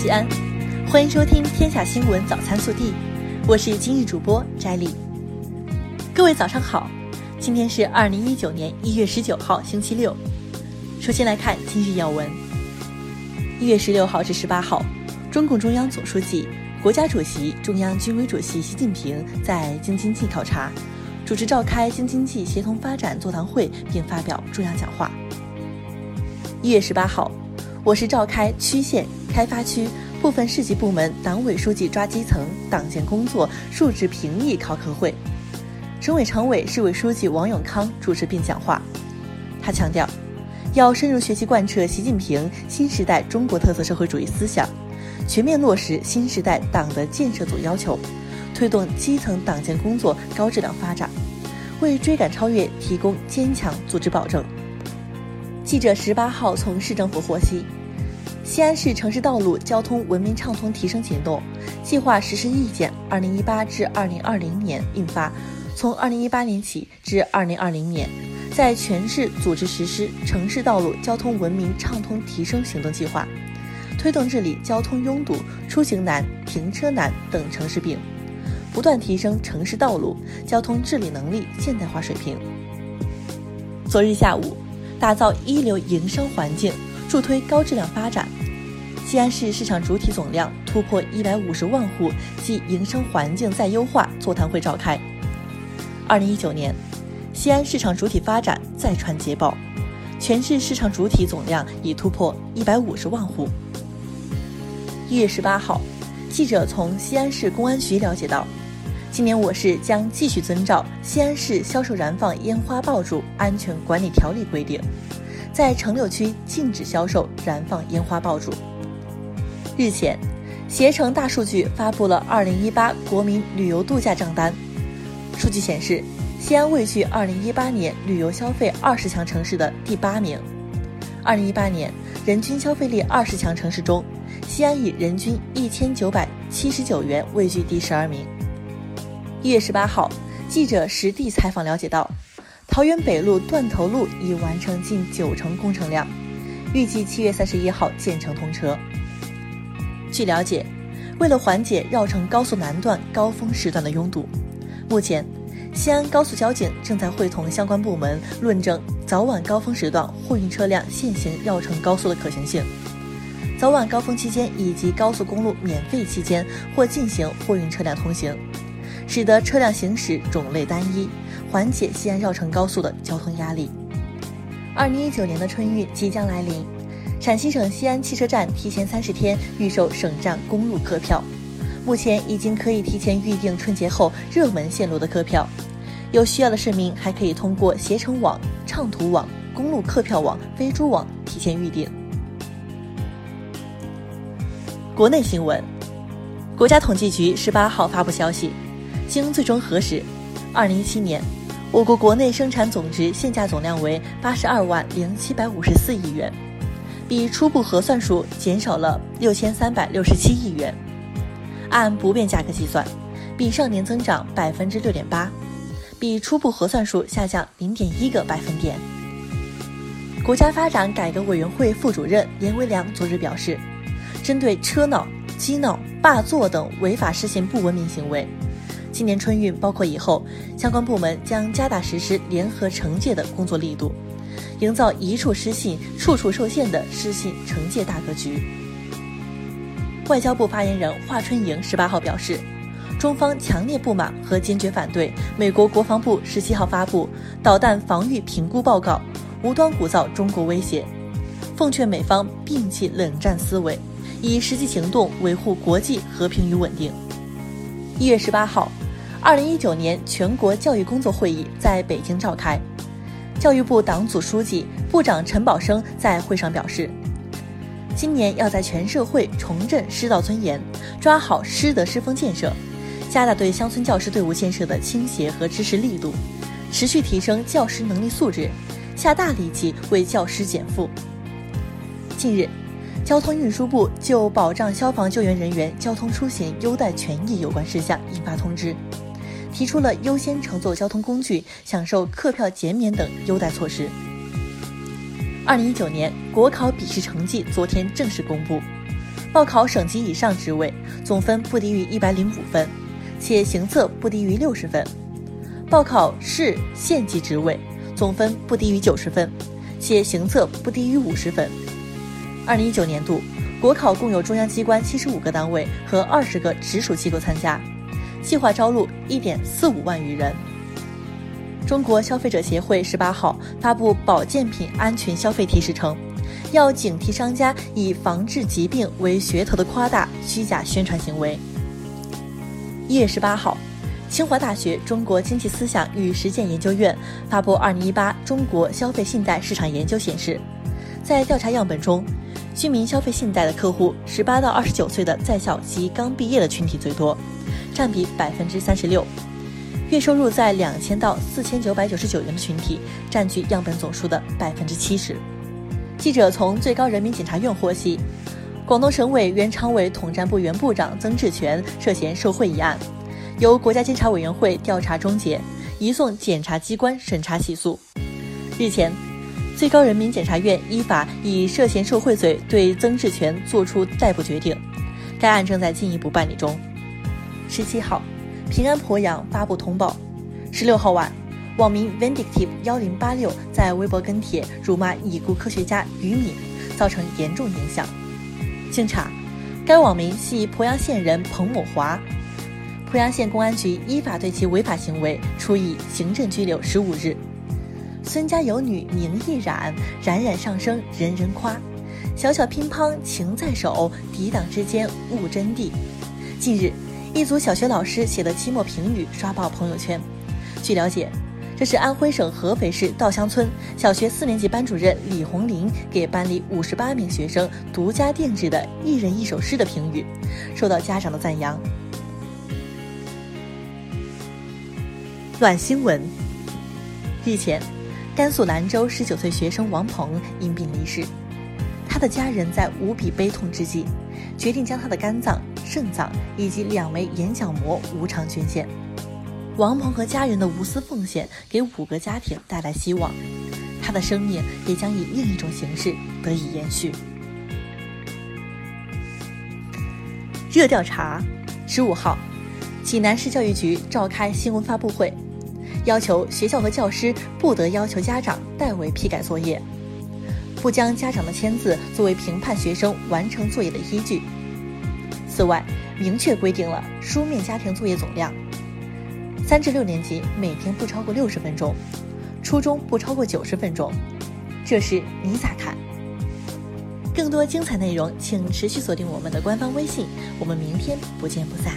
西安，欢迎收听《天下新闻早餐速递》，我是今日主播翟丽。各位早上好，今天是二零一九年一月十九号，星期六。首先来看今日要闻。一月十六号至十八号，中共中央总书记、国家主席、中央军委主席习近平在京津冀考察，主持召开京津冀协同发展座谈会，并发表重要讲话。一月十八号，我市召开区县、开发区部分市级部门党委书记抓基层党建工作述职评议考核会，省委常委、市委书记王永康主持并讲话。他强调，要深入学习贯彻习近平新时代中国特色社会主义思想，全面落实新时代党的建设组要求，推动基层党建工作高质量发展，为追赶超越提供坚强组织保证。记者十八号从市政府获悉，西安市城市道路交通文明畅通提升行动计划实施意见（二零一八至二零二零年）印发，从二零一八年起至二零二零年，在全市组织实施城市道路交通文明畅通提升行动计划，推动治理交通拥堵、出行难、停车难等城市病，不断提升城市道路交通治理能力现代化水平。昨日下午。打造一流营商环境，助推高质量发展。西安市市场主体总量突破一百五十万户及营商环境再优化座谈会召开。二零一九年，西安市场主体发展再传捷报，全市市场主体总量已突破一百五十万户。一月十八号，记者从西安市公安局了解到。今年我市将继续遵照《西安市销售燃放烟花爆竹安全管理条例》规定，在城六区禁止销售燃放烟花爆竹。日前，携程大数据发布了2018国民旅游度假账单，数据显示，西安位居2018年旅游消费二十强城市的第八名。2018年人均消费力二十强城市中，西安以人均一千九百七十九元位居第十二名。一月十八号，记者实地采访了解到，桃园北路断头路已完成近九成工程量，预计七月三十一号建成通车。据了解，为了缓解绕城高速南段高峰时段的拥堵，目前西安高速交警正在会同相关部门论证早晚高峰时段货运车辆限行绕城高速的可行性。早晚高峰期间以及高速公路免费期间或进行货运车辆通行。使得车辆行驶种类单一，缓解西安绕城高速的交通压力。二零一九年的春运即将来临，陕西省西安汽车站提前三十天预售省站公路客票，目前已经可以提前预订春节后热门线路的客票。有需要的市民还可以通过携程网、畅途网、公路客票网、飞猪网提前预订。国内新闻，国家统计局十八号发布消息。经最终核实，二零一七年，我国国内生产总值现价总量为八十二万零七百五十四亿元，比初步核算数减少了六千三百六十七亿元。按不变价格计算，比上年增长百分之六点八，比初步核算数下降零点一个百分点。国家发展改革委员会副主任连维良昨日表示，针对车闹、机闹、霸座等违法失信不文明行为。今年春运，包括以后，相关部门将加大实施联合惩戒的工作力度，营造一处失信、处处受限的失信惩戒大格局。外交部发言人华春莹十八号表示，中方强烈不满和坚决反对美国国防部十七号发布导弹防御评估报告，无端鼓噪中国威胁，奉劝美方摒弃冷战思维，以实际行动维护国际和平与稳定。一月十八号。二零一九年全国教育工作会议在北京召开，教育部党组书记、部长陈宝生在会上表示，今年要在全社会重振师道尊严，抓好师德师风建设，加大对乡村教师队伍建设的倾斜和支持力度，持续提升教师能力素质，下大力气为教师减负。近日，交通运输部就保障消防救援人员交通出行优待权益有关事项印发通知。提出了优先乘坐交通工具、享受客票减免等优待措施。二零一九年国考笔试成绩昨天正式公布，报考省级以上职位，总分不低于一百零五分，且行测不低于六十分；报考市县级职位，总分不低于九十分，且行测不低于五十分。二零一九年度国考共有中央机关七十五个单位和二十个直属机构参加，计划招录一点四五万余人。中国消费者协会十八号发布保健品安全消费提示称。要警惕商家以防治疾病为噱头的夸大、虚假宣传行为。一月十八号，清华大学中国经济思想与实践研究院发布《二零一八中国消费信贷市场研究》显示，在调查样本中，居民消费信贷的客户十八到二十九岁的在校及刚毕业的群体最多，占比百分之三十六；月收入在两千到四千九百九十九元的群体占据样本总数的百分之七十。记者从最高人民检察院获悉，广东省委原常委统战部原部长曾志全涉嫌受贿一案，由国家监察委员会调查终结，移送检察机关审查起诉。日前，最高人民检察院依法以涉嫌受贿罪对曾志全作出逮捕决定，该案正在进一步办理中。十七号，平安鄱阳发布通报，十六号晚。网民 vindictive 幺零八六在微博跟帖辱骂已故科学家于敏，造成严重影响。经查，该网民系鄱阳县人彭某华，鄱阳县公安局依法对其违法行为处以行政拘留十五日。孙家有女名亦冉，冉冉上升人人夸。小小乒乓情在手，抵挡之间悟真谛。近日，一组小学老师写的期末评语刷爆朋友圈。据了解。这是安徽省合肥市稻香村小学四年级班主任李红林给班里五十八名学生独家定制的一人一首诗的评语，受到家长的赞扬。暖新闻：日前，甘肃兰州十九岁学生王鹏因病离世，他的家人在无比悲痛之际，决定将他的肝脏、肾脏以及两枚眼角膜无偿捐献。王鹏和家人的无私奉献，给五个家庭带来希望，他的生命也将以另一种形式得以延续。热调查，十五号，济南市教育局召开新闻发布会，要求学校和教师不得要求家长代为批改作业，不将家长的签字作为评判学生完成作业的依据。此外，明确规定了书面家庭作业总量。三至六年级每天不超过六十分钟，初中不超过九十分钟，这事你咋看？更多精彩内容，请持续锁定我们的官方微信，我们明天不见不散。